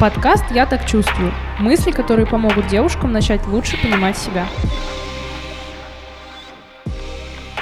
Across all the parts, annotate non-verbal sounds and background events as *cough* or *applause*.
Подкаст «Я так чувствую». Мысли, которые помогут девушкам начать лучше понимать себя.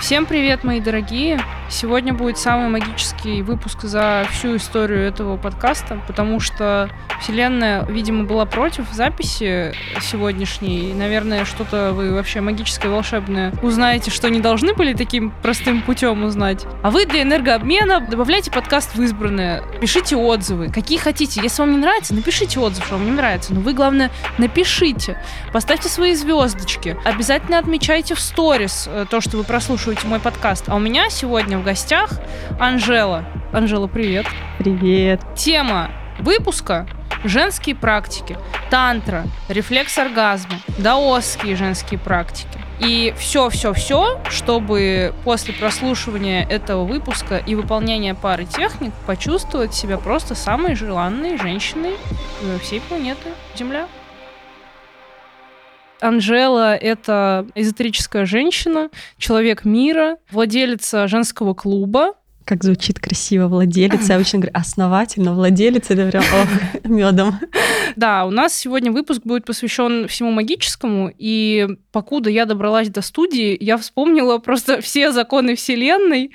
Всем привет, мои дорогие! Сегодня будет самый магический выпуск за всю историю этого подкаста, потому что Вселенная, видимо, была против записи сегодняшней. Наверное, что-то вы вообще магическое, волшебное узнаете, что не должны были таким простым путем узнать. А вы для энергообмена добавляйте подкаст в избранное, пишите отзывы, какие хотите. Если вам не нравится, напишите отзыв, что вам не нравится. Но вы, главное, напишите, поставьте свои звездочки, обязательно отмечайте в сторис э, то, что вы прослушиваете мой подкаст. А у меня сегодня в гостях Анжела. Анжела, привет. Привет. Тема выпуска женские практики, тантра, рефлекс оргазма, даосские женские практики. И все-все-все, чтобы после прослушивания этого выпуска и выполнения пары техник почувствовать себя просто самой желанной женщиной всей планеты Земля. Анжела — это эзотерическая женщина, человек мира, владелица женского клуба, как звучит красиво владелец. Я обычно говорю основательно, владелец, это прям ох, медом. Да, у нас сегодня выпуск будет посвящен всему магическому, и покуда я добралась до студии, я вспомнила просто все законы Вселенной,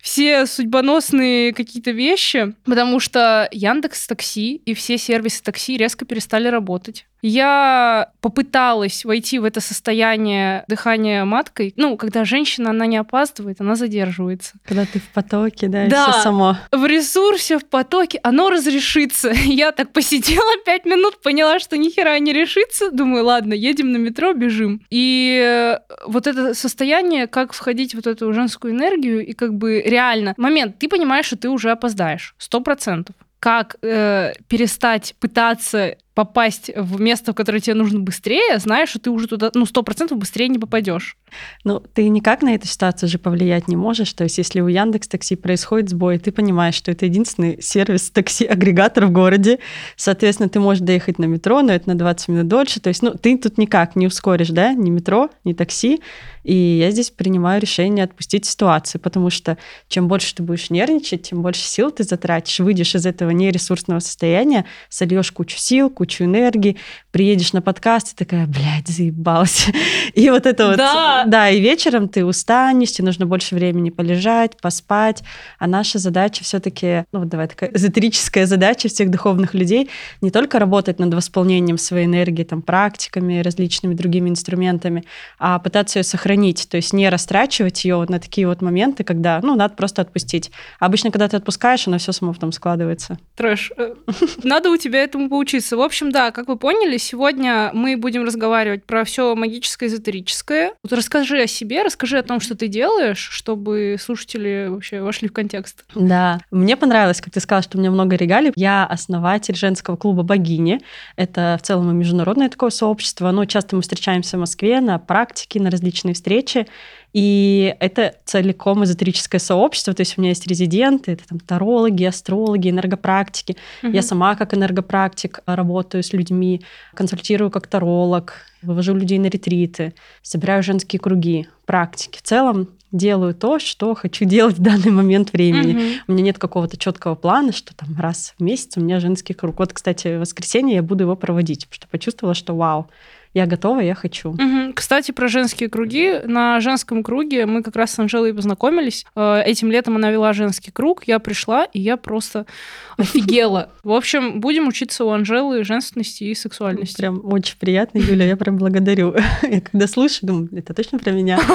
все судьбоносные какие-то вещи, потому что Яндекс Такси и все сервисы такси резко перестали работать. Я попыталась войти в это состояние дыхания маткой. Ну, когда женщина, она не опаздывает, она задерживается. Когда ты в потоке, да, да все само. в ресурсе, в потоке, оно разрешится. *laughs* Я так посидела пять минут, поняла, что ни хера не решится. Думаю, ладно, едем на метро, бежим. И э, вот это состояние, как входить в вот эту женскую энергию, и как бы реально, момент, ты понимаешь, что ты уже опоздаешь, сто процентов как э, перестать пытаться попасть в место, в которое тебе нужно быстрее, знаешь, что ты уже туда, ну, сто процентов быстрее не попадешь. Ну, ты никак на эту ситуацию же повлиять не можешь. То есть, если у Яндекс Такси происходит сбой, ты понимаешь, что это единственный сервис такси-агрегатор в городе, соответственно, ты можешь доехать на метро, но это на 20 минут дольше. То есть, ну, ты тут никак не ускоришь, да, ни метро, ни такси. И я здесь принимаю решение отпустить ситуацию, потому что чем больше ты будешь нервничать, тем больше сил ты затратишь, выйдешь из этого нересурсного состояния, сольешь кучу сил, кучу энергии, приедешь на подкаст и такая, блядь, заебалась. *laughs* И вот это вот... Да. И вечером ты устанешь, тебе нужно больше времени полежать, поспать. А наша задача все таки ну вот давай такая эзотерическая задача всех духовных людей, не только работать над восполнением своей энергии, там, практиками, различными другими инструментами, а пытаться ее сохранить, то есть не растрачивать ее вот на такие вот моменты, когда, ну, надо просто отпустить. Обычно, когда ты отпускаешь, оно все само потом складывается. Трэш. Э, *laughs* надо у тебя этому поучиться. В общем, да, как вы поняли, сегодня мы будем разговаривать про все магическое, эзотерическое. Вот расскажи о себе, расскажи о том, что ты делаешь, чтобы слушатели вообще вошли в контекст. Да, мне понравилось, как ты сказала, что у меня много регалий. Я основатель женского клуба «Богини». Это в целом международное такое сообщество. Но часто мы встречаемся в Москве на практике, на различные встречи. И это целиком эзотерическое сообщество, то есть у меня есть резиденты, это там тарологи, астрологи, энергопрактики. Угу. Я сама как энергопрактик работаю с людьми, консультирую как таролог, вывожу людей на ретриты, собираю женские круги, практики. В целом делаю то, что хочу делать в данный момент времени. Угу. У меня нет какого-то четкого плана, что там раз в месяц у меня женский круг. Вот, кстати, в воскресенье я буду его проводить, потому что почувствовала, что вау, я готова, я хочу. Угу. Кстати, про женские круги. На женском круге мы как раз с Анжелой познакомились. Э, этим летом она вела женский круг, я пришла, и я просто *laughs* офигела. В общем, будем учиться у Анжелы женственности и сексуальности. Прям очень приятно, Юля, я прям благодарю. *laughs* Я когда слышу, думаю, это точно про меня. *laughs*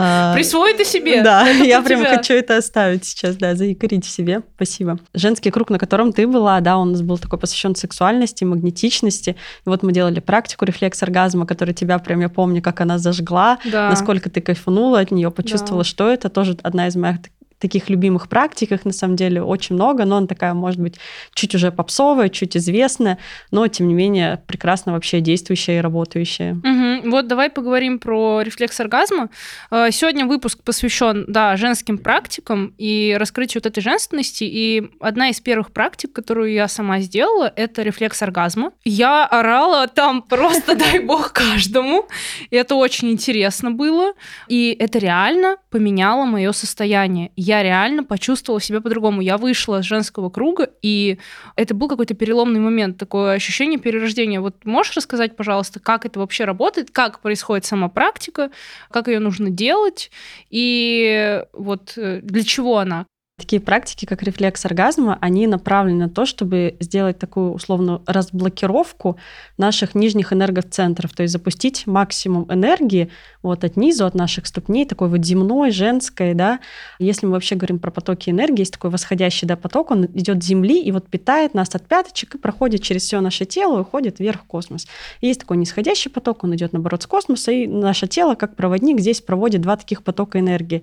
А, Присвой это себе. Да, я прям хочу это оставить сейчас, да, заикарить в себе. Спасибо. Женский круг, на котором ты была, да, он у нас был такой посвящен сексуальности, магнетичности. И вот мы делали практику рефлекс оргазма, которая тебя прям, я помню, как она зажгла, насколько ты кайфанула от нее, почувствовала, что это тоже одна из моих таких любимых практик, их на самом деле очень много, но она такая, может быть, чуть уже попсовая, чуть известная, но, тем не менее, прекрасно вообще действующая и работающая. Угу. Вот давай поговорим про рефлекс оргазма. Э, сегодня выпуск посвящен, да, женским практикам и раскрытию вот этой женственности, и одна из первых практик, которую я сама сделала, это рефлекс оргазма. Я орала там *laughs* просто, дай бог, каждому, и это очень интересно было, и это реально поменяло мое состояние я реально почувствовала себя по-другому. Я вышла с женского круга, и это был какой-то переломный момент, такое ощущение перерождения. Вот можешь рассказать, пожалуйста, как это вообще работает, как происходит сама практика, как ее нужно делать, и вот э, для чего она? Такие практики, как рефлекс оргазма, они направлены на то, чтобы сделать такую условно разблокировку наших нижних энергоцентров, то есть запустить максимум энергии вот от низу, от наших ступней, такой вот земной, женской, да. Если мы вообще говорим про потоки энергии, есть такой восходящий да, поток, он идет с Земли и вот питает нас от пяточек и проходит через все наше тело и уходит вверх в космос. И есть такой нисходящий поток, он идет наоборот с космоса, и наше тело, как проводник, здесь проводит два таких потока энергии.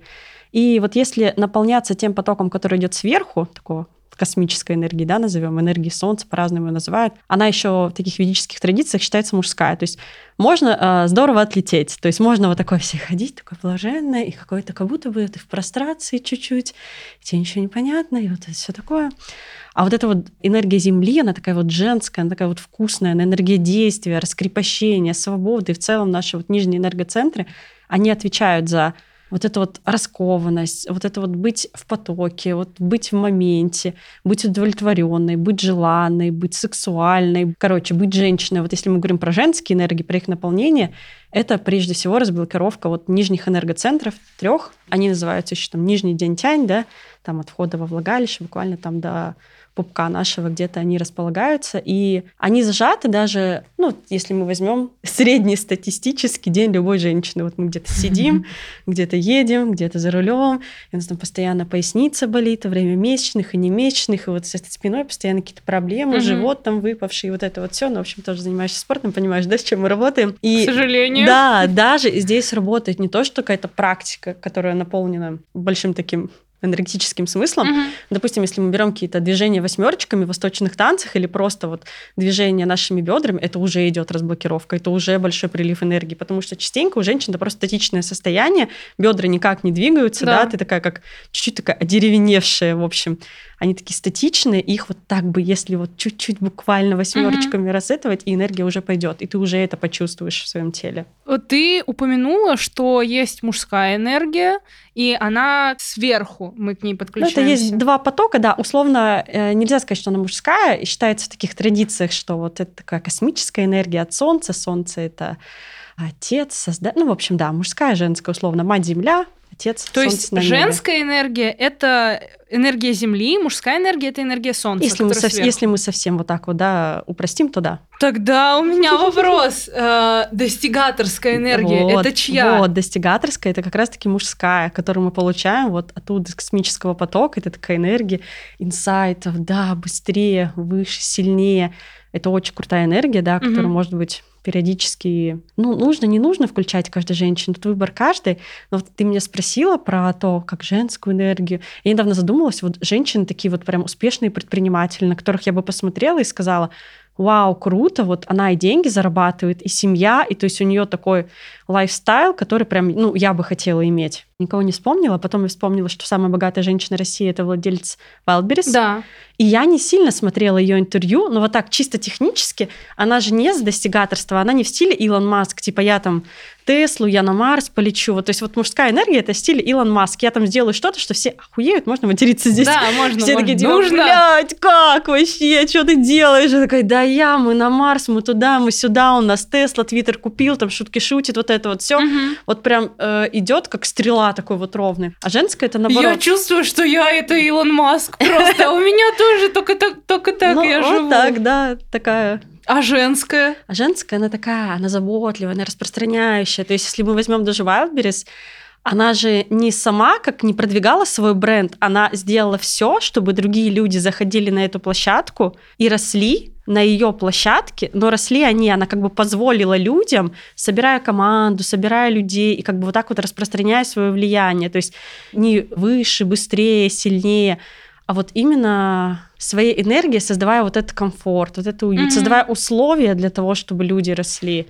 И вот если наполняться тем потоком, который идет сверху, такого космической энергии, да, назовем, энергии Солнца, по-разному ее называют, она еще в таких ведических традициях считается мужская. То есть можно э, здорово отлететь. То есть можно вот такой все ходить, такой блаженное, и какой-то как будто бы ты в прострации чуть-чуть, тебе ничего не понятно, и вот это все такое. А вот эта вот энергия Земли, она такая вот женская, она такая вот вкусная, она энергия действия, раскрепощения, свободы. И в целом наши вот нижние энергоцентры, они отвечают за вот эта вот раскованность, вот это вот быть в потоке, вот быть в моменте, быть удовлетворенной, быть желанной, быть сексуальной, короче, быть женщиной. Вот если мы говорим про женские энергии, про их наполнение, это прежде всего разблокировка вот нижних энергоцентров трех. Они называются еще там нижний день тянь, да, там от входа во влагалище, буквально там до пупка нашего где-то они располагаются, и они зажаты даже, ну, если мы возьмем средний статистический день любой женщины. Вот мы где-то сидим, *laughs* где-то едем, где-то за рулем, и у нас там постоянно поясница болит, во время месячных и не месячных, и вот с этой спиной постоянно какие-то проблемы, живот там выпавший, вот это вот все. Ну, в общем, тоже занимаешься спортом, понимаешь, да, с чем мы работаем. И, К сожалению. Да, даже здесь работает не то, что какая-то практика, которая наполнена большим таким энергетическим смыслом. Mm-hmm. Допустим, если мы берем какие-то движения восьмерочками в восточных танцах или просто вот движение нашими бедрами, это уже идет разблокировка, это уже большой прилив энергии, потому что частенько у женщин это просто статичное состояние, бедра никак не двигаются, да, да ты такая как чуть-чуть такая одеревеневшая, в общем они такие статичные, их вот так бы, если вот чуть-чуть буквально восьмерочками mm-hmm. рассетовать, и энергия уже пойдет, и ты уже это почувствуешь в своем теле. Ты упомянула, что есть мужская энергия, и она сверху, мы к ней подключаемся. Ну, это есть два потока, да, условно э, нельзя сказать, что она мужская, и считается в таких традициях, что вот это такая космическая энергия от Солнца, Солнце это отец, создатель, ну, в общем, да, мужская, женская, условно, мать-земля, отец. То есть женская энергия это энергия Земли, мужская энергия это энергия Солнца. Если мы, сов... если мы совсем вот так вот да, упростим, то да. Тогда у меня *laughs* вопрос. Э, достигаторская энергия это чья? Вот, достигаторская это как раз-таки мужская, которую мы получаем вот оттуда из космического потока. Это такая энергия инсайтов, да, быстрее, выше, сильнее. Это очень крутая энергия, да, которая может быть периодически, ну, нужно, не нужно включать каждой женщине, тут выбор каждой. Но вот ты меня спросила про то, как женскую энергию. Я недавно задумалась, вот женщины такие вот прям успешные предприниматели, на которых я бы посмотрела и сказала, вау, круто, вот она и деньги зарабатывает, и семья, и то есть у нее такой лайфстайл, который прям, ну, я бы хотела иметь. Никого не вспомнила, потом я вспомнила, что самая богатая женщина России это владелец Wildberries. Да. И я не сильно смотрела ее интервью, но вот так чисто технически, она же не с достигаторства, она не в стиле Илон Маск, типа я там Теслу, я на Марс полечу. Вот, то есть вот мужская энергия это стиль Илон Маск. Я там сделаю что-то, что все охуеют, можно материться здесь. Да, можно. Все можно. такие, типа, нужно. блядь, как вообще, что ты делаешь? Я такая, да я, мы на Марс, мы туда, мы сюда, у нас Тесла, Твиттер купил, там шутки шутит, вот это вот все. Угу. Вот прям э, идет как стрела такой вот ровный. А женская это наоборот. Я чувствую, что я это Илон Маск просто. У меня тоже только так, только так я живу. Так, да, такая а женская? А женская, она такая, она заботливая, она распространяющая. То есть, если мы возьмем даже Wildberries, она же не сама как не продвигала свой бренд, она сделала все, чтобы другие люди заходили на эту площадку и росли на ее площадке, но росли они, она как бы позволила людям, собирая команду, собирая людей и как бы вот так вот распространяя свое влияние, то есть не выше, быстрее, сильнее, а вот именно своей энергией создавая вот этот комфорт, вот это уют, mm-hmm. создавая условия для того, чтобы люди росли.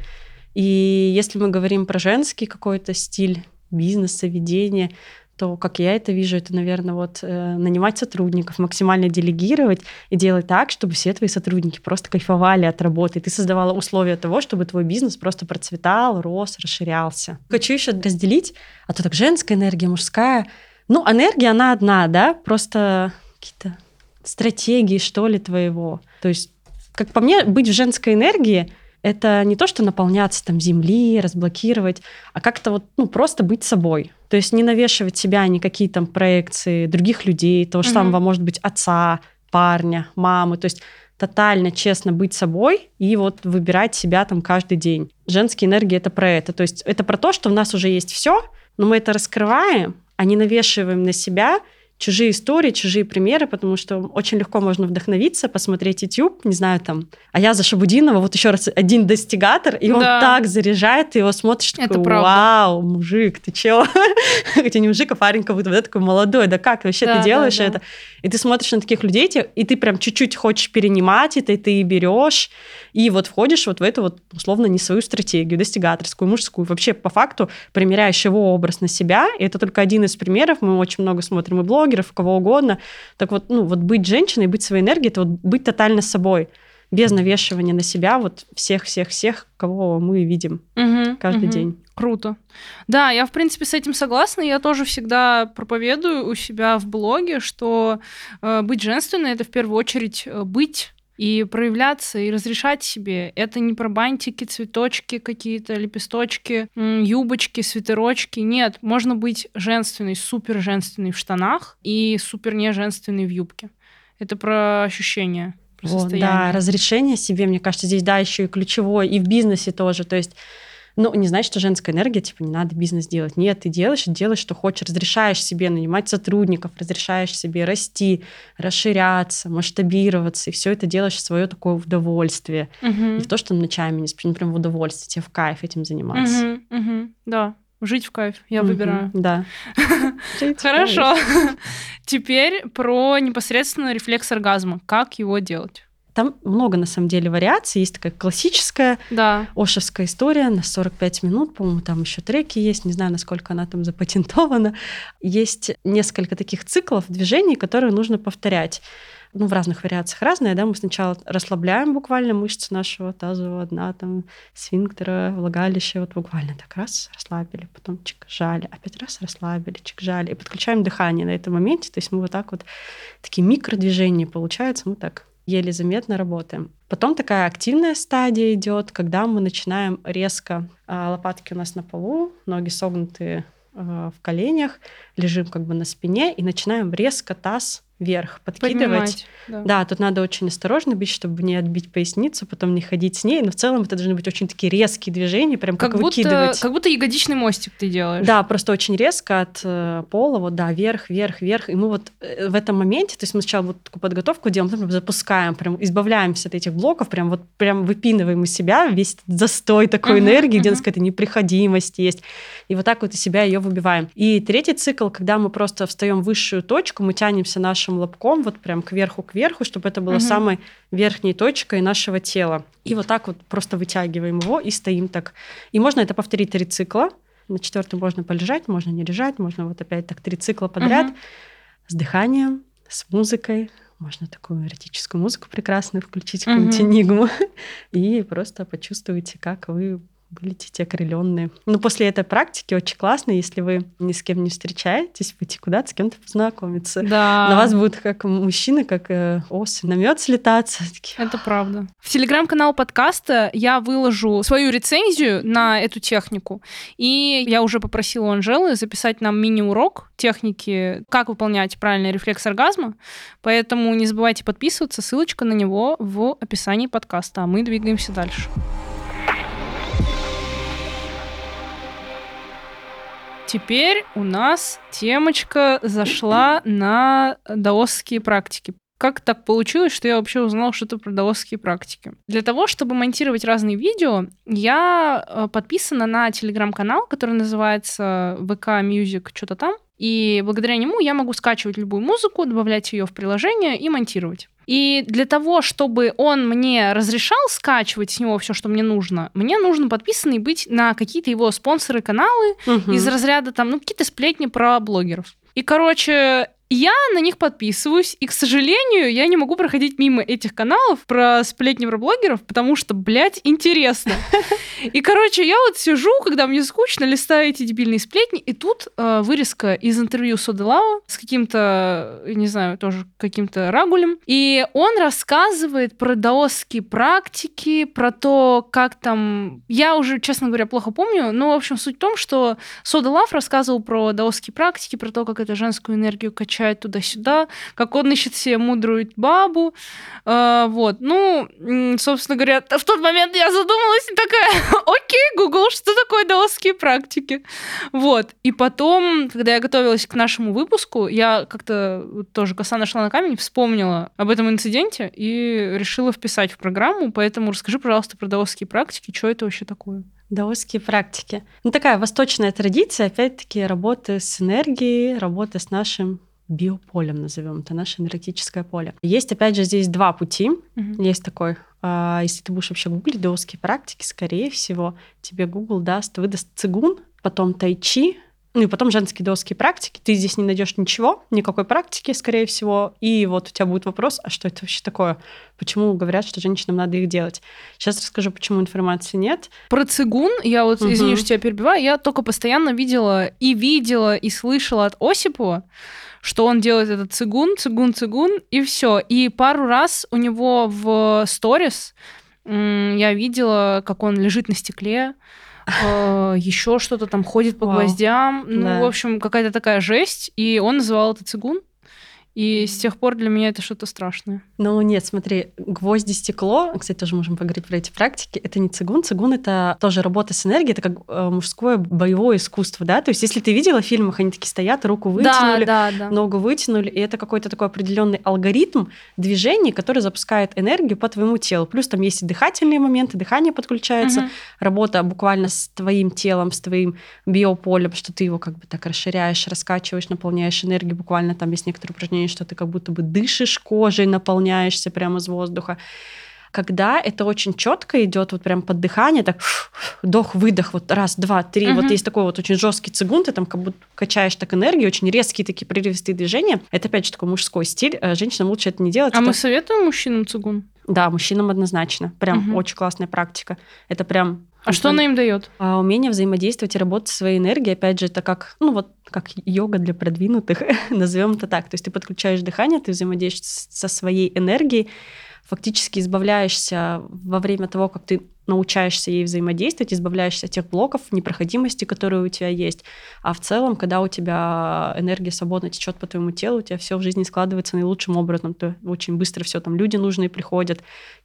И если мы говорим про женский какой-то стиль бизнеса, ведения, то, как я это вижу, это, наверное, вот э, нанимать сотрудников, максимально делегировать и делать так, чтобы все твои сотрудники просто кайфовали от работы. И ты создавала условия того, чтобы твой бизнес просто процветал, рос, расширялся. Хочу еще разделить, а то так женская энергия, мужская — Ну, энергия, она одна, да, просто какие-то стратегии, что ли, твоего. То есть, как по мне, быть в женской энергии — это не то, что наполняться там земли, разблокировать, а как-то вот, ну, просто быть собой. То есть не навешивать себя никакие там проекции других людей, того же mm-hmm. самого, может быть, отца, парня, мамы. То есть тотально честно быть собой и вот выбирать себя там каждый день. Женские энергии — это про это. То есть это про то, что у нас уже есть все, но мы это раскрываем, а не навешиваем на себя — чужие истории, чужие примеры, потому что очень легко можно вдохновиться, посмотреть YouTube, не знаю, там, а я за Шабудинова, вот еще раз, один достигатор, и да. он так заряжает, ты его смотришь, Это такой, правда. вау, мужик, ты чего? *laughs* Хотя не мужик, а парень как будто вот такой молодой, да как вообще да, ты делаешь да, да. это? И ты смотришь на таких людей, и ты прям чуть-чуть хочешь перенимать это, и ты берешь, и вот входишь вот в эту вот условно не свою стратегию, достигаторскую, мужскую, вообще по факту примеряешь его образ на себя, и это только один из примеров, мы очень много смотрим и блог, блогеров, кого угодно. Так вот, ну, вот быть женщиной, быть своей энергией, это вот быть тотально собой без навешивания на себя вот всех-всех-всех, кого мы видим угу, каждый угу. день. Круто. Да, я, в принципе, с этим согласна. Я тоже всегда проповедую у себя в блоге, что э, быть женственной это в первую очередь э, быть и проявляться, и разрешать себе. Это не про бантики, цветочки какие-то, лепесточки, юбочки, свитерочки. Нет, можно быть женственной, супер женственной в штанах и супер не женственной в юбке. Это про ощущения. Про вот, да, разрешение себе, мне кажется, здесь, да, еще и ключевое, и в бизнесе тоже. То есть ну, не значит, что женская энергия, типа, не надо бизнес делать. Нет, ты делаешь, делаешь, что хочешь, разрешаешь себе нанимать сотрудников, разрешаешь себе расти, расширяться, масштабироваться, и все это делаешь в свое такое удовольствие. Угу. Не в то, что ночами не спишь, прям в удовольствие, тебе в кайф этим заниматься. Угу, угу, да. Жить в кайф, я угу, выбираю. Да. *laughs* Хорошо. *laughs* Теперь про непосредственно рефлекс оргазма. Как его делать? Там много, на самом деле, вариаций. Есть такая классическая да. ошевская история на 45 минут. По-моему, там еще треки есть. Не знаю, насколько она там запатентована. Есть несколько таких циклов движений, которые нужно повторять ну, в разных вариациях разные, да, мы сначала расслабляем буквально мышцы нашего тазового дна, там, сфинктера, влагалища, вот буквально так раз расслабили, потом чик, жали, опять раз расслабили, чик, жали, и подключаем дыхание на этом моменте, то есть мы вот так вот, такие микродвижения получаются, мы так еле заметно работаем. Потом такая активная стадия идет, когда мы начинаем резко, а, лопатки у нас на полу, ноги согнутые а, в коленях, лежим как бы на спине и начинаем резко таз вверх подкидывать. да. да, тут надо очень осторожно быть, чтобы не отбить поясницу, потом не ходить с ней. Но в целом это должны быть очень такие резкие движения, прям как, как будто, выкидывать. Как будто ягодичный мостик ты делаешь. Да, просто очень резко от э, пола, вот, да, вверх, вверх, вверх. И мы вот э, в этом моменте, то есть мы сначала вот такую подготовку делаем, потом запускаем, прям избавляемся от этих блоков, прям вот прям выпинываем из себя весь этот застой такой uh-huh, энергии, uh-huh. где у нас какая-то непроходимость есть. И вот так вот из себя ее выбиваем. И третий цикл, когда мы просто встаем в высшую точку, мы тянемся нашим нашим лобком вот прям кверху кверху, чтобы это было угу. самой верхней точкой нашего тела. И вот так вот просто вытягиваем его и стоим так. И можно это повторить три цикла. На четвертом можно полежать, можно не лежать, можно вот опять так три цикла подряд угу. с дыханием, с музыкой, можно такую эротическую музыку прекрасную включить, какую-нибудь угу. энигму, *laughs* и просто почувствуйте, как вы вылетите окрыленные. Ну, после этой практики очень классно, если вы ни с кем не встречаетесь, пойти куда-то с кем-то познакомиться. Да. На вас будут как мужчины, как э, осы, намет слетаться. Такие, Это правда. В телеграм-канал подкаста я выложу свою рецензию на эту технику, и я уже попросила у Анжелы записать нам мини-урок техники, как выполнять правильный рефлекс оргазма, поэтому не забывайте подписываться, ссылочка на него в описании подкаста, а мы двигаемся дальше. Теперь у нас темочка зашла на даосские практики. Как так получилось, что я вообще узнала что-то про даосские практики? Для того, чтобы монтировать разные видео, я э, подписана на телеграм-канал, который называется VK Music, что-то там. И благодаря нему я могу скачивать любую музыку, добавлять ее в приложение и монтировать. И для того, чтобы он мне разрешал скачивать с него все, что мне нужно, мне нужно подписанный быть на какие-то его спонсоры каналы угу. из разряда там, ну, какие-то сплетни про блогеров. И, короче, Я на них подписываюсь, и, к сожалению, я не могу проходить мимо этих каналов про сплетни про блогеров, потому что, блядь, интересно. *laughs* И, короче, я вот сижу, когда мне скучно, листаю эти дебильные сплетни, и тут э, вырезка из интервью Сода Лава с каким-то, не знаю, тоже каким-то рагулем, и он рассказывает про даосские практики, про то, как там... Я уже, честно говоря, плохо помню, но, в общем, суть в том, что Сода Лав рассказывал про даосские практики, про то, как это женскую энергию качает туда-сюда, как он ищет себе мудрую бабу, э, вот. Ну, собственно говоря, в тот момент я задумалась и такая, *laughs* окей, Google, что такое даосские практики? Вот. И потом, когда я готовилась к нашему выпуску, я как-то тоже коса нашла на камень, вспомнила об этом инциденте и решила вписать в программу. Поэтому расскажи, пожалуйста, про даосские практики, что это вообще такое? Даосские практики. Ну, такая восточная традиция, опять-таки, работы с энергией, работы с нашим биополем, назовем это, наше энергетическое поле. Есть, опять же, здесь два пути. Mm-hmm. Есть такой а, если ты будешь вообще гуглить даосские практики, скорее всего, тебе Google даст, выдаст цигун, потом тайчи, ну и потом женские даосские практики. Ты здесь не найдешь ничего, никакой практики, скорее всего. И вот у тебя будет вопрос, а что это вообще такое? Почему говорят, что женщинам надо их делать? Сейчас расскажу, почему информации нет. Про цигун, я вот, угу. извини, что тебя перебиваю, я только постоянно видела и видела, и слышала от Осипова, что он делает этот цигун, цигун, цигун, и все. И пару раз у него в сторис я видела, как он лежит на стекле, еще что-то там ходит по гвоздям. Ну, в общем, какая-то такая жесть. И он называл это цигун. И с тех пор для меня это что-то страшное. Ну нет, смотри, гвозди, стекло, кстати, тоже можем поговорить про эти практики, это не цигун. Цигун — это тоже работа с энергией, это как э, мужское боевое искусство, да? То есть если ты видела в фильмах, они такие стоят, руку вытянули, да, да, да. ногу вытянули, и это какой-то такой определенный алгоритм движений, который запускает энергию по твоему телу. Плюс там есть и дыхательные моменты, дыхание подключается, угу. работа буквально с твоим телом, с твоим биополем, что ты его как бы так расширяешь, раскачиваешь, наполняешь энергией, буквально там есть некоторые упражнения ощущение, что ты как будто бы дышишь кожей, наполняешься прямо из воздуха. Когда это очень четко идет, вот прям под дыхание, так вдох-выдох, вот раз, два, три, угу. вот есть такой вот очень жесткий цигун, ты там как будто качаешь так энергию, очень резкие такие прерывистые движения. Это опять же такой мужской стиль, э, женщинам лучше это не делать. А это... мы советуем мужчинам цигун? Да, мужчинам однозначно. Прям угу. очень классная практика. Это прям а что она им дает? А, умение взаимодействовать и работать со своей энергией, опять же, это как, ну вот, как йога для продвинутых, *laughs* назовем это так. То есть ты подключаешь дыхание, ты взаимодействуешь со своей энергией, фактически избавляешься во время того, как ты научаешься ей взаимодействовать, избавляешься от тех блоков непроходимости, которые у тебя есть. А в целом, когда у тебя энергия свободно течет по твоему телу, у тебя все в жизни складывается наилучшим образом. То очень быстро все там люди нужные приходят,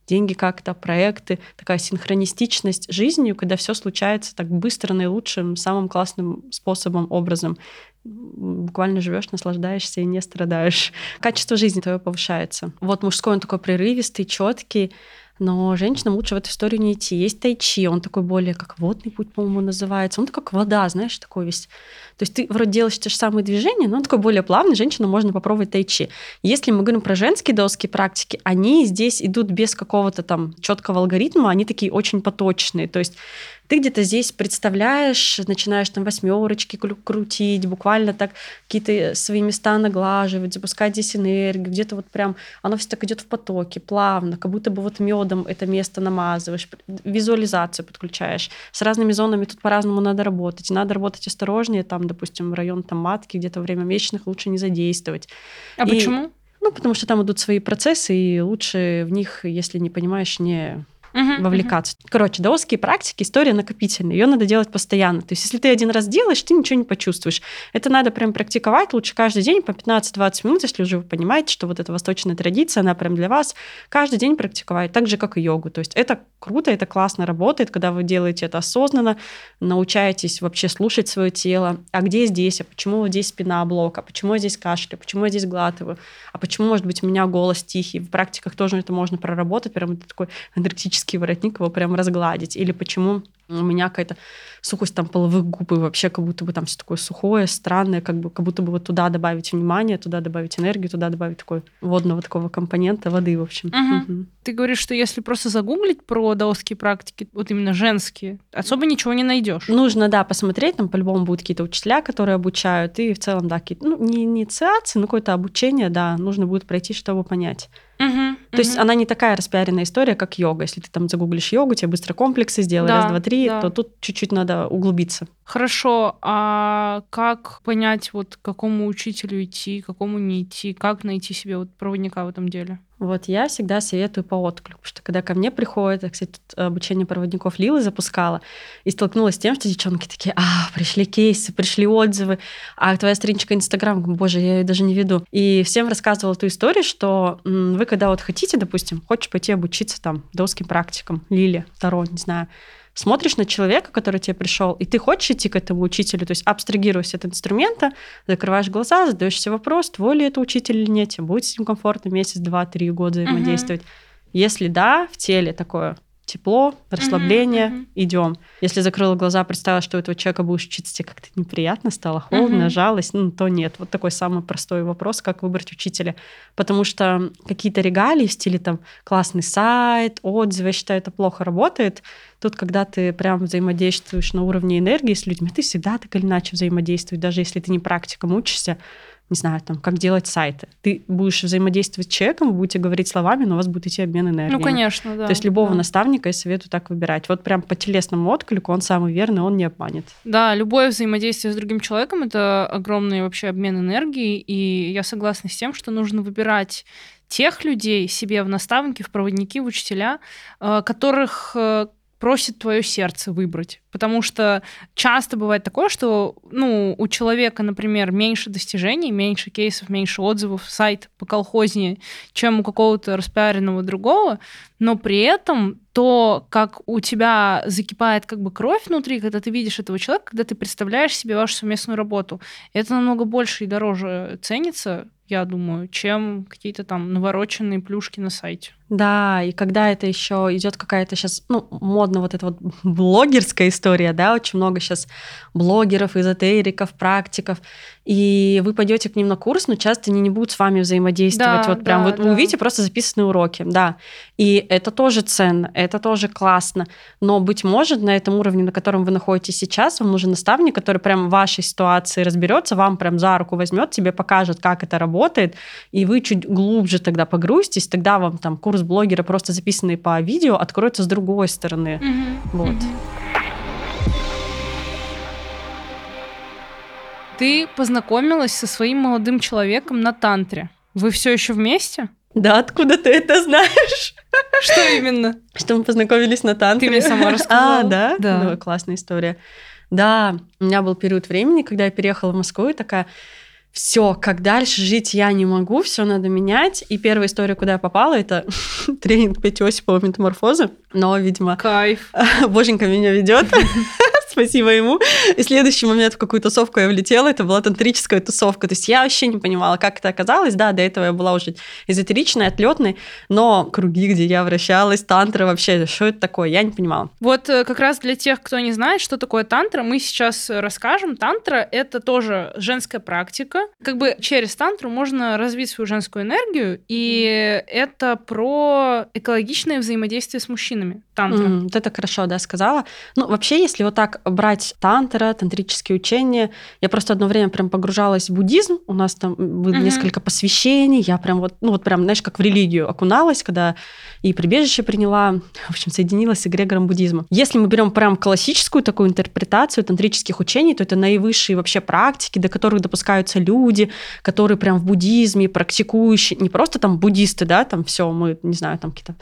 деньги как-то, проекты, такая синхронистичность жизнью, когда все случается так быстро, наилучшим, самым классным способом, образом. Буквально живешь, наслаждаешься и не страдаешь. Качество жизни твое повышается. Вот мужской он такой прерывистый, четкий, но женщинам лучше в эту историю не идти. Есть тайчи, он такой более как водный путь, по-моему, называется. Он такой как вода, знаешь, такой весь. То есть ты вроде делаешь те же самые движения, но он такой более плавный, женщинам можно попробовать тайчи. Если мы говорим про женские доски практики, они здесь идут без какого-то там четкого алгоритма, они такие очень поточные. То есть ты где-то здесь представляешь, начинаешь там восьмерочки крутить, буквально так какие-то свои места наглаживать, запускать здесь энергию, где-то вот прям оно все так идет в потоке, плавно, как будто бы вот медом это место намазываешь, визуализацию подключаешь. С разными зонами тут по-разному надо работать. Надо работать осторожнее, там, допустим, район там матки, где-то время месячных лучше не задействовать. А и, почему? Ну, потому что там идут свои процессы, и лучше в них, если не понимаешь, не uh-huh, вовлекаться. Uh-huh. Короче, даосские практики, история накопительная, ее надо делать постоянно. То есть, если ты один раз делаешь, ты ничего не почувствуешь. Это надо прям практиковать лучше каждый день по 15-20 минут, если уже вы понимаете, что вот эта восточная традиция, она прям для вас, каждый день практиковать, так же, как и йогу. То есть, это круто, это классно работает, когда вы делаете это осознанно, научаетесь вообще слушать свое тело. А где здесь? А почему вот здесь спина блок? А почему я здесь кашляю? Почему я здесь глатываю? А почему, может быть, у меня голос тихий? В практиках тоже это можно проработать, прям такой энергетический воротник его прям разгладить. Или почему у меня какая-то сухость там половых губ, и вообще как будто бы там все такое сухое, странное, как, бы, как будто бы вот туда добавить внимание, туда добавить энергию, туда добавить такой водного такого компонента, воды, в общем. Угу. Угу. Ты говоришь, что если просто загуглить про даосские практики, вот именно женские, особо ничего не найдешь. Нужно, да, посмотреть, там по-любому будут какие-то учителя, которые обучают, и в целом, да, какие-то, ну, не инициации, но какое-то обучение, да, нужно будет пройти, чтобы понять. Угу, То есть она не такая распиаренная история, как йога. Если ты там загуглишь йогу, тебе быстро комплексы сделай, да, раз, два, три, да. то тут чуть-чуть надо углубиться. Хорошо, а как понять, вот к какому учителю идти, к какому не идти, как найти себе вот проводника в этом деле? Вот я всегда советую по отклику, что когда ко мне приходят, я, кстати, тут обучение проводников Лилы запускала, и столкнулась с тем, что девчонки такие, а, пришли кейсы, пришли отзывы, а твоя страничка Инстаграм, боже, я ее даже не веду. И всем рассказывала ту историю, что вы когда вот хотите, допустим, хочешь пойти обучиться там доским практикам, Лиле, Таро, не знаю, смотришь на человека, который тебе пришел, и ты хочешь идти к этому учителю, то есть абстрагируясь от инструмента, закрываешь глаза, задаешь себе вопрос, твой ли это учитель или нет, тебе будет с ним комфортно месяц, два, три года взаимодействовать. Uh-huh. Если да, в теле такое тепло, расслабление, mm-hmm. идем. Если закрыла глаза, представила, что у этого человека будешь учиться, как-то неприятно стало, холодно, mm-hmm. жалость, ну, то нет. Вот такой самый простой вопрос, как выбрать учителя. Потому что какие-то регалии в стиле там классный сайт, отзывы, я считаю, это плохо работает. Тут, когда ты прям взаимодействуешь на уровне энергии с людьми, ты всегда так или иначе взаимодействуешь, даже если ты не практиком учишься, не знаю, там, как делать сайты. Ты будешь взаимодействовать с человеком, вы будете говорить словами, но у вас будет идти обмен энергией. Ну, конечно, да. То есть любого да. наставника я советую так выбирать. Вот прям по телесному отклику он самый верный, он не обманет. Да, любое взаимодействие с другим человеком — это огромный вообще обмен энергией, и я согласна с тем, что нужно выбирать тех людей себе в наставники, в проводники, в учителя, э, которых э, просит твое сердце выбрать. Потому что часто бывает такое, что ну, у человека, например, меньше достижений, меньше кейсов, меньше отзывов, сайт по колхознее, чем у какого-то распиаренного другого, но при этом то, как у тебя закипает как бы кровь внутри, когда ты видишь этого человека, когда ты представляешь себе вашу совместную работу, это намного больше и дороже ценится, я думаю, чем какие-то там навороченные плюшки на сайте. Да, и когда это еще идет какая-то сейчас, ну, модно вот эта вот блогерская история, да, очень много сейчас блогеров, эзотериков, практиков, и вы пойдете к ним на курс, но часто они не будут с вами взаимодействовать. Да, вот прям да, вот да. вы увидите просто записанные уроки, да. И это тоже ценно, это тоже классно. Но, быть может, на этом уровне, на котором вы находитесь сейчас, вам нужен наставник, который прям в вашей ситуации разберется, вам прям за руку возьмет, тебе покажет, как это работает, и вы чуть глубже тогда погрузитесь, тогда вам там курс курс блогера, просто записанный по видео, откроется с другой стороны. Угу. Вот. Ты познакомилась со своим молодым человеком на тантре. Вы все еще вместе? Да, откуда ты это знаешь? Что именно? Что мы познакомились на тантре. Ты мне сама рассказала. А, да? Да. Ну, классная история. Да, у меня был период времени, когда я переехала в Москву и такая, все, как дальше жить я не могу, все надо менять. И первая история, куда я попала, это *laughs* тренинг Пети Осипова «Метаморфозы». Но, видимо... Кайф. *laughs* Боженька меня ведет. *laughs* спасибо ему. И следующий момент в какую тусовку я влетела, это была тантрическая тусовка. То есть я вообще не понимала, как это оказалось. Да, до этого я была уже эзотеричной, отлетной, но круги, где я вращалась, тантра вообще, что это такое, я не понимала. Вот э, как раз для тех, кто не знает, что такое тантра, мы сейчас расскажем. Тантра — это тоже женская практика. Как бы через тантру можно развить свою женскую энергию, и это про экологичное взаимодействие с мужчинами. Тантра. Mm, вот это хорошо, да, сказала. Ну, вообще, если вот так брать тантра, тантрические учения. Я просто одно время прям погружалась в буддизм. У нас там было uh-huh. несколько посвящений. Я прям вот, ну вот прям, знаешь, как в религию окуналась, когда и прибежище приняла, *laughs* в общем, соединилась с эгрегором буддизма. Если мы берем прям классическую такую интерпретацию тантрических учений, то это наивысшие вообще практики, до которых допускаются люди, которые прям в буддизме практикующие, не просто там буддисты, да, там все, мы, не знаю, там какие-то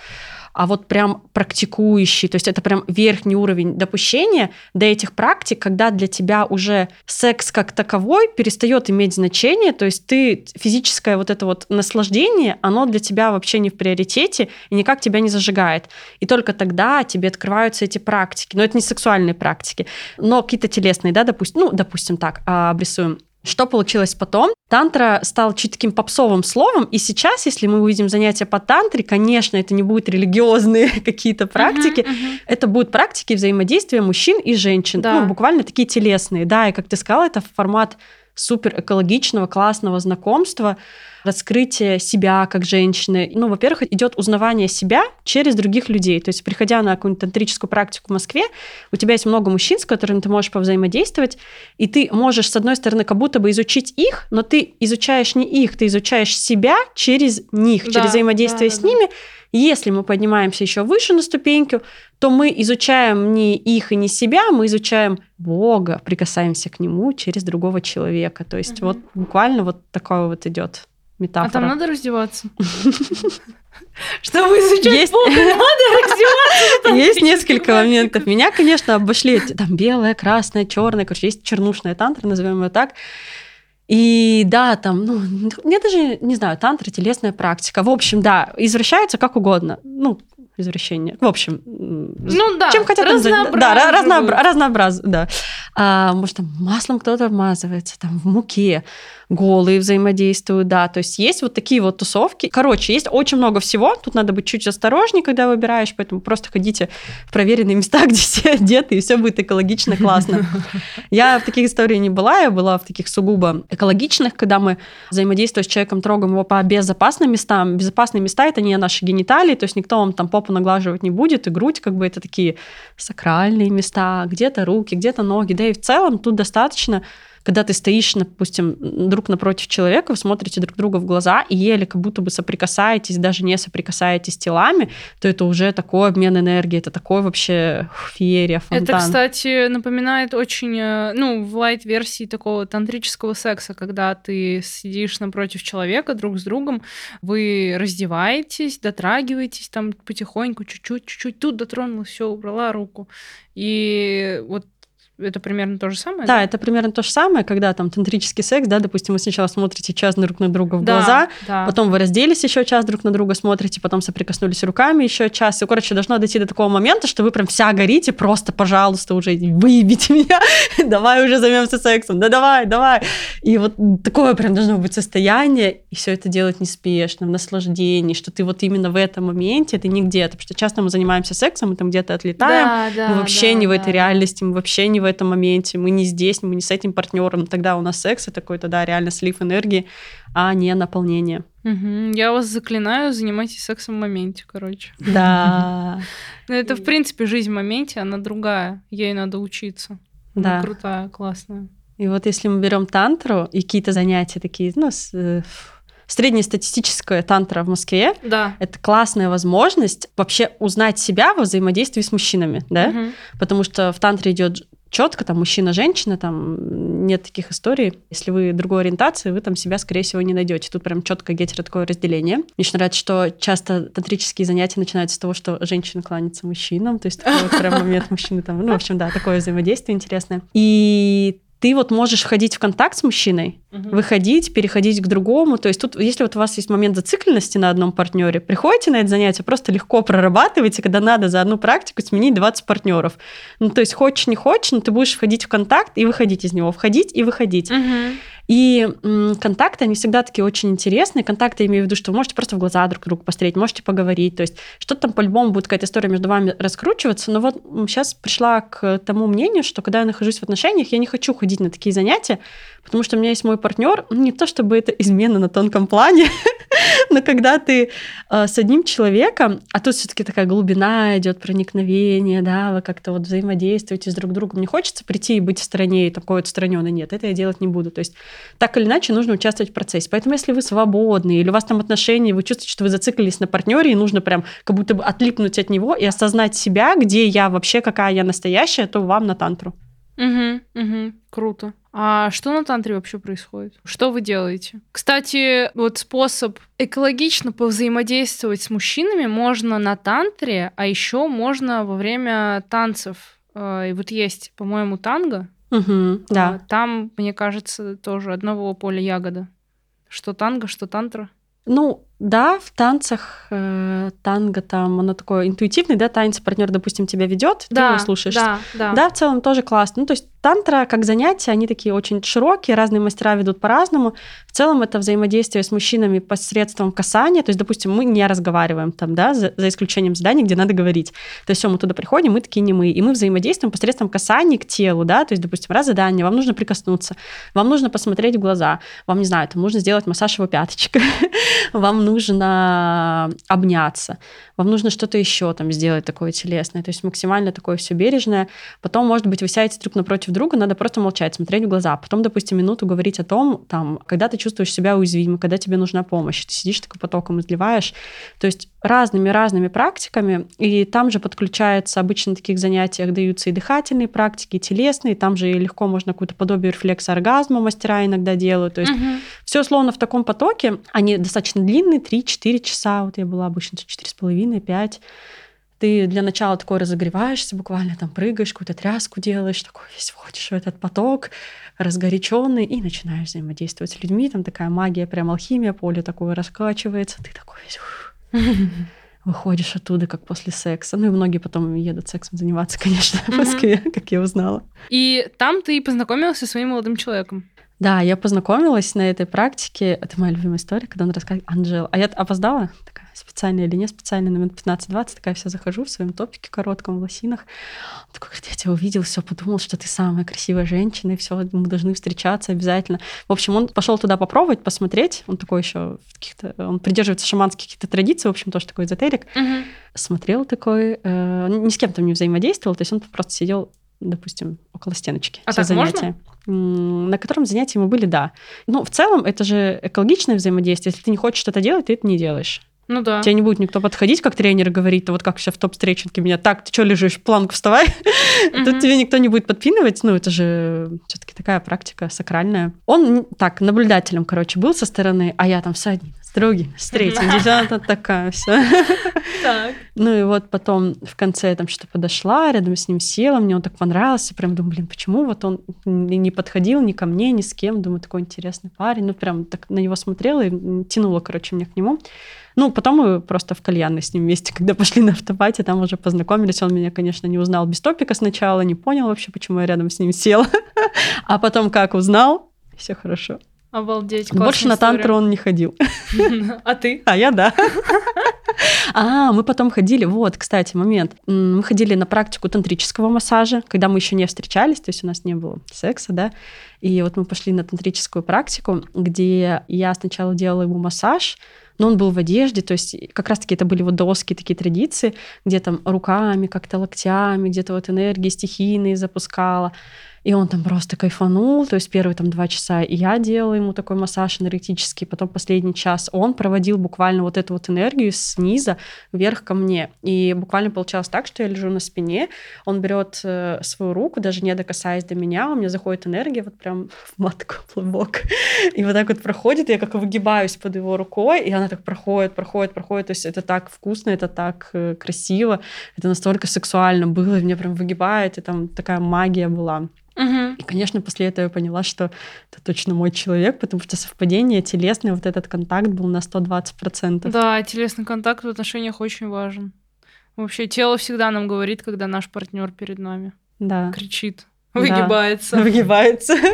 а вот прям практикующий. То есть это прям верхний уровень допущения до этих практик, когда для тебя уже секс как таковой перестает иметь значение, то есть ты физическое вот это вот наслаждение, оно для тебя вообще не в приоритете и никак тебя не зажигает. И только тогда тебе открываются эти практики. Но это не сексуальные практики, но какие-то телесные, да, допустим, ну, допустим так, а, обрисуем Что получилось потом? Тантра стал чуть таким попсовым словом, и сейчас, если мы увидим занятия по тантре, конечно, это не будут религиозные *laughs* какие-то практики, uh-huh, uh-huh. это будут практики взаимодействия мужчин и женщин, да. ну, буквально такие телесные, да, и, как ты сказала, это формат супер экологичного, классного знакомства, раскрытие себя как женщины. Ну, во-первых, идет узнавание себя через других людей. То есть, приходя на какую-нибудь тантрическую практику в Москве, у тебя есть много мужчин, с которыми ты можешь повзаимодействовать, и ты можешь, с одной стороны, как будто бы изучить их, но ты изучаешь не их, ты изучаешь себя через них, да, через взаимодействие да, с да, ними. Если мы поднимаемся еще выше на ступеньку, то мы изучаем не их и не себя, мы изучаем Бога, прикасаемся к нему через другого человека. То есть угу. вот буквально вот такое вот идет метафора. А там надо раздеваться? *laughs* Чтобы изучать Бога, надо *laughs* раздеваться. Есть несколько моментов. Меня, конечно, обошли там белая, красная, черная, короче, есть чернушная тантра, назовем ее так. И да, там, ну, я даже не знаю, тантра, телесная практика. В общем, да, извращаются как угодно. Ну, извращение. В общем, ну да, чем хотят да, разнообра- разнообраз, да. А, может, там маслом кто-то обмазывается, там в муке голые взаимодействуют, да, то есть есть вот такие вот тусовки. Короче, есть очень много всего, тут надо быть чуть осторожнее, когда выбираешь, поэтому просто ходите в проверенные места, *laughs* где все одеты, и все будет экологично, классно. *laughs* Я в таких историях не была, я была в таких сугубо экологичных, когда мы взаимодействуем с человеком, трогаем его по безопасным местам. Безопасные места — это не наши гениталии, то есть никто вам там попу наглаживать не будет, и грудь как бы это такие сакральные места, где-то руки, где-то ноги, да и в целом тут достаточно когда ты стоишь, допустим, друг напротив человека, вы смотрите друг друга в глаза и еле как будто бы соприкасаетесь, даже не соприкасаетесь телами, то это уже такой обмен энергии, это такой вообще феерия, фонтан. Это, кстати, напоминает очень, э, ну, в лайт-версии такого тантрического секса, когда ты сидишь напротив человека друг с другом, вы раздеваетесь, дотрагиваетесь там потихоньку, чуть-чуть, чуть-чуть, тут дотронулась, все, убрала руку. И вот это примерно то же самое? Да, да, это примерно то же самое, когда там тантрический секс, да, допустим, вы сначала смотрите час друг на друга в да, глаза, да. потом вы разделись еще час друг на друга смотрите, потом соприкоснулись руками еще час. И, короче, должно дойти до такого момента, что вы прям вся горите, просто, пожалуйста, уже выебите *laughs* меня, давай уже займемся сексом, да давай, давай. И вот такое прям должно быть состояние, и все это делать неспешно, в наслаждении, что ты вот именно в этом моменте, ты не где-то, потому что часто мы занимаемся сексом, мы там где-то отлетаем, да, да, мы вообще да, не в этой реальности, мы вообще не в этом моменте, мы не здесь, мы не с этим партнером, тогда у нас секс это какой-то, да, реально слив энергии, а не наполнение. Угу. Я вас заклинаю, занимайтесь сексом в моменте, короче. *laughs* Да. Ну, это, в принципе, жизнь в моменте, она другая, ей надо учиться. Да. крутая, классная. И вот если мы берем тантру и какие-то занятия такие, ну, с, э, среднестатистическая тантра в Москве. Да. Это классная возможность вообще узнать себя во взаимодействии с мужчинами, да? Угу. Потому что в тантре идет четко, там мужчина-женщина, там нет таких историй. Если вы другой ориентации, вы там себя, скорее всего, не найдете. Тут прям четко гетеро такое разделение. Мне очень нравится, что часто тантрические занятия начинаются с того, что женщина кланяется мужчинам, то есть такой прям момент мужчины там, ну, в общем, да, такое взаимодействие интересное. И ты вот можешь входить в контакт с мужчиной, угу. выходить, переходить к другому. То есть тут, если вот у вас есть момент зацикленности на одном партнере, приходите на это занятие, просто легко прорабатывайте, когда надо за одну практику сменить 20 партнеров. Ну, то есть хочешь, не хочешь, но ты будешь входить в контакт и выходить из него, входить и выходить. Угу. И контакты, они всегда такие очень интересные. Контакты, я имею в виду, что вы можете просто в глаза друг другу посмотреть, можете поговорить. То есть что-то там по-любому будет какая-то история между вами раскручиваться. Но вот сейчас пришла к тому мнению, что когда я нахожусь в отношениях, я не хочу ходить на такие занятия, потому что у меня есть мой партнер, ну, не то чтобы это измена на тонком плане, *laughs* но когда ты э, с одним человеком, а тут все-таки такая глубина идет, проникновение, да, вы как-то вот взаимодействуете с друг другом, не хочется прийти и быть в стороне и такой отстраненный, нет, это я делать не буду. То есть так или иначе нужно участвовать в процессе. Поэтому если вы свободны или у вас там отношения, вы чувствуете, что вы зациклились на партнере, и нужно прям как будто бы отлипнуть от него и осознать себя, где я вообще, какая я настоящая, то вам на тантру. Угу, угу, круто. А что на тантре вообще происходит? Что вы делаете? Кстати, вот способ экологично повзаимодействовать с мужчинами можно на тантре, а еще можно во время танцев. А, и вот есть, по-моему, танго. Угу, да. Там, мне кажется, тоже одного поля ягода. Что танго, что тантра. Ну, Да, в танцах э, танго там, оно такое интуитивное, да, танец партнер, допустим, тебя ведет, да, ты его слушаешь. Да, да. Да, в целом тоже классно. Ну, то есть тантра как занятие, они такие очень широкие, разные мастера ведут по-разному. В целом это взаимодействие с мужчинами посредством касания. То есть, допустим, мы не разговариваем там, да, за, за исключением заданий, где надо говорить. То есть все, мы туда приходим, мы такие не мы, и мы взаимодействуем посредством касаний к телу, да, то есть, допустим, раз задание, вам нужно прикоснуться, вам нужно посмотреть в глаза, вам, не знаю, там нужно сделать массаж его пяточек, *laughs* вам нужно обняться, вам нужно что-то еще там сделать такое телесное, то есть максимально такое все бережное. Потом, может быть, вы сядете друг напротив друга, надо просто молчать, смотреть в глаза. Потом, допустим, минуту говорить о том, там, когда ты чувствуешь себя уязвимым, когда тебе нужна помощь, ты сидишь такой потоком изливаешь. То есть разными-разными практиками, и там же подключается, обычно на таких занятиях даются и дыхательные практики, и телесные, там же легко можно какую-то подобие рефлекса оргазма мастера иногда делают, то есть угу. все условно в таком потоке, они достаточно длинные, 3-4 часа, вот я была обычно 4,5-5, ты для начала такой разогреваешься, буквально там прыгаешь, какую-то тряску делаешь, такой весь входишь в этот поток, разгоряченный, и начинаешь взаимодействовать с людьми, там такая магия, прям алхимия, поле такое раскачивается, ты такой весь *laughs* выходишь оттуда, как после секса. Ну и многие потом едут сексом заниматься, *laughs* конечно, в Москве, как я узнала. И там ты познакомился со своим молодым человеком. Да, я познакомилась на этой практике. Это моя любимая история, когда он рассказывает Анжела. А я опоздала? Такая специально или не специально, на минут 15-20, такая вся захожу в своем топике коротком, в лосинах. Он такой говорит, я тебя увидел, все подумал, что ты самая красивая женщина, и все, мы должны встречаться обязательно. В общем, он пошел туда попробовать, посмотреть. Он такой еще в каких-то, он придерживается шаманских каких-то традиций, в общем, тоже такой эзотерик. Угу. Смотрел такой, э, ни с кем там не взаимодействовал, то есть он просто сидел допустим, около стеночки. А так занятия. можно? На котором занятии мы были, да. Ну, в целом, это же экологичное взаимодействие. Если ты не хочешь что-то делать, ты это не делаешь. Ну да. Тебе не будет никто подходить, как тренер говорить, то вот как сейчас в топ-встреченке меня, так, ты что лежишь, планку вставай. Тут тебе никто не будет подпинывать, ну это же все-таки такая практика сакральная. Он так, наблюдателем, короче, был со стороны, а я там всадник с другим, с третьим, девчата такая вся. Так. Ну и вот потом в конце я там что-то подошла, рядом с ним села, мне он так понравился, прям думаю, блин, почему вот он не подходил ни ко мне, ни с кем, думаю, такой интересный парень, ну прям так на него смотрела и тянула, короче, меня к нему. Ну, потом мы просто в кальянной с ним вместе, когда *laughs* пошли на автопате, там уже познакомились. Он меня, конечно, не узнал без топика сначала, не понял вообще, почему я рядом с ним села. *laughs* А потом как узнал, все хорошо. Обалдеть, Больше на тантру он не ходил. *laughs* А ты? А я да. А, мы потом ходили, вот, кстати, момент. Мы ходили на практику тантрического массажа, когда мы еще не встречались, то есть у нас не было секса, да. И вот мы пошли на тантрическую практику, где я сначала делала ему массаж, но он был в одежде, то есть как раз-таки это были вот даосские такие традиции, где там руками, как-то локтями, где-то вот энергии стихийные запускала. И он там просто кайфанул, то есть первые там два часа я делала ему такой массаж энергетический, потом последний час он проводил буквально вот эту вот энергию снизу вверх ко мне. И буквально получалось так, что я лежу на спине, он берет э, свою руку, даже не докасаясь до меня, у меня заходит энергия вот прям в матку, в. И вот так вот проходит, я как выгибаюсь под его рукой, и она так проходит, проходит, проходит. То есть это так вкусно, это так э, красиво, это настолько сексуально было, и меня прям выгибает, и там такая магия была. Угу. И, конечно, после этого я поняла, что это точно мой человек, потому что совпадение телесное, вот этот контакт был на 120%. Да, телесный контакт в отношениях очень важен. Вообще, тело всегда нам говорит, когда наш партнер перед нами. Да. Кричит, выгибается. Да. Выгибается. *laughs*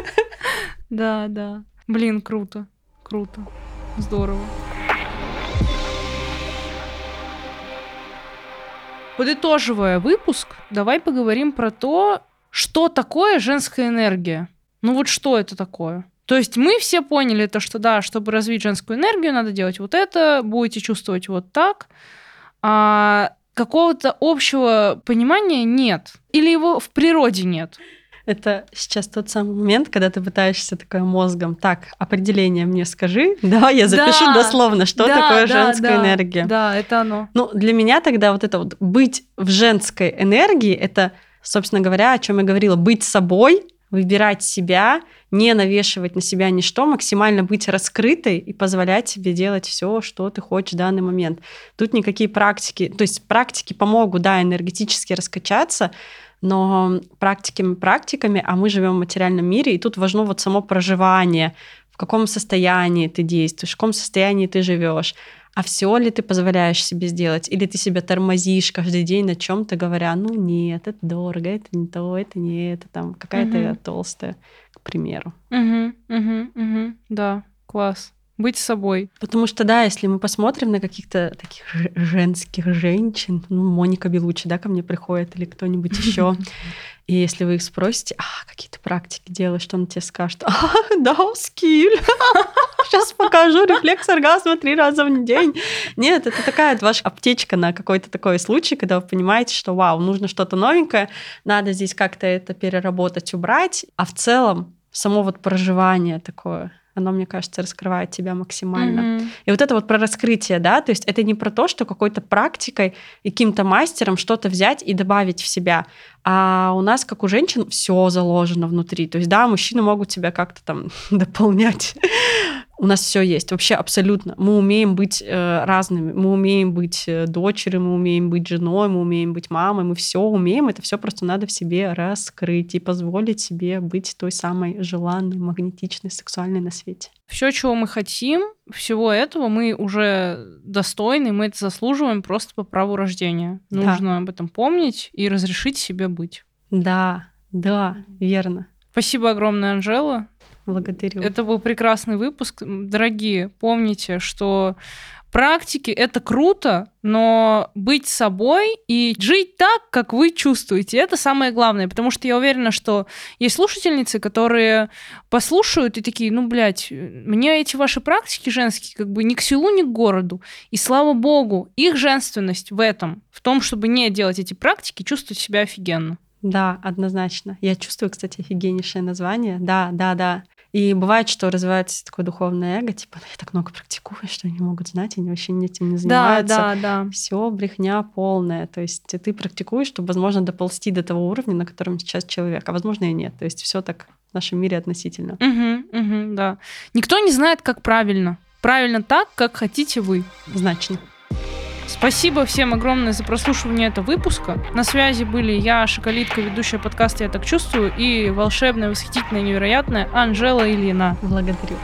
Да, да. Блин, круто. Круто. Здорово. Подытоживая выпуск, давай поговорим про то, что такое женская энергия? Ну вот что это такое? То есть мы все поняли то, что да, чтобы развить женскую энергию, надо делать вот это, будете чувствовать вот так. А какого-то общего понимания нет. Или его в природе нет. Это сейчас тот самый момент, когда ты пытаешься такое мозгом, так, определение мне скажи, давай я запишу да, дословно, что да, такое да, женская да, энергия. Да, это оно. Ну, для меня тогда вот это вот быть в женской энергии, это собственно говоря, о чем я говорила, быть собой, выбирать себя, не навешивать на себя ничто, максимально быть раскрытой и позволять себе делать все, что ты хочешь в данный момент. Тут никакие практики, то есть практики помогут, да, энергетически раскачаться, но практиками практиками, а мы живем в материальном мире, и тут важно вот само проживание, в каком состоянии ты действуешь, в каком состоянии ты живешь. А все ли ты позволяешь себе сделать? Или ты себя тормозишь каждый день на чем-то, говоря, ну нет, это дорого, это не то, это не это, там какая-то Мгм. толстая, к примеру. Угу, угу, угу. Да, класс. Быть собой. Потому что, да, если мы посмотрим на каких-то таких женских женщин, ну, Моника Белучи, да, ко мне приходит, или кто-нибудь *laughs* еще, и если вы их спросите, а, какие ты практики делаешь, что он тебе скажет? *laughs* А, да, скиль. *laughs* Сейчас покажу рефлекс оргазма три раза в день. Нет, это такая ваша аптечка на какой-то такой случай, когда вы понимаете, что, вау, нужно что-то новенькое, надо здесь как-то это переработать, убрать. А в целом, само вот проживание такое, оно, мне кажется, раскрывает тебя максимально. Мгм. И вот это вот про раскрытие, да, то есть это не про то, что какой-то практикой и каким-то мастером что-то взять и добавить в себя, а у нас, как у женщин, все заложено внутри. То есть, да, мужчины могут себя как-то там *laughs* дополнять. У нас все есть, вообще абсолютно. Мы умеем быть э, разными, мы умеем быть э, дочерью, мы умеем быть женой, мы умеем быть мамой, мы все умеем, это все просто надо в себе раскрыть и позволить себе быть той самой желанной, магнетичной, сексуальной на свете. Все, чего мы хотим, всего этого мы уже достойны, мы это заслуживаем просто по праву рождения. Да. Нужно об этом помнить и разрешить себе быть. Да, да, верно. Спасибо огромное, Анжела. Благодарю. Это был прекрасный выпуск. Дорогие, помните, что практики это круто, но быть собой и жить так, как вы чувствуете, это самое главное. Потому что я уверена, что есть слушательницы, которые послушают и такие, ну, блядь, мне эти ваши практики женские как бы ни к селу, ни к городу. И слава богу, их женственность в этом, в том, чтобы не делать эти практики, чувствовать себя офигенно. Да, однозначно. Я чувствую, кстати, офигеннейшее название. Да, да, да. И бывает, что развивается такое духовное эго, типа, «Ну, я так много практикую, что они могут знать, они вообще этим не Да, занимаются. да, да. Все брехня полная. То есть ты практикуешь, чтобы, возможно, доползти до того уровня, на котором сейчас человек, а возможно и нет. То есть все так в нашем мире относительно. Угу, угу, да. Никто не знает, как правильно. Правильно так, как хотите вы. Значно. Спасибо всем огромное за прослушивание этого выпуска. На связи были я, Шоколитка, ведущая подкаста «Я так чувствую» и волшебная, восхитительная, невероятная Анжела Ильина. Благодарю.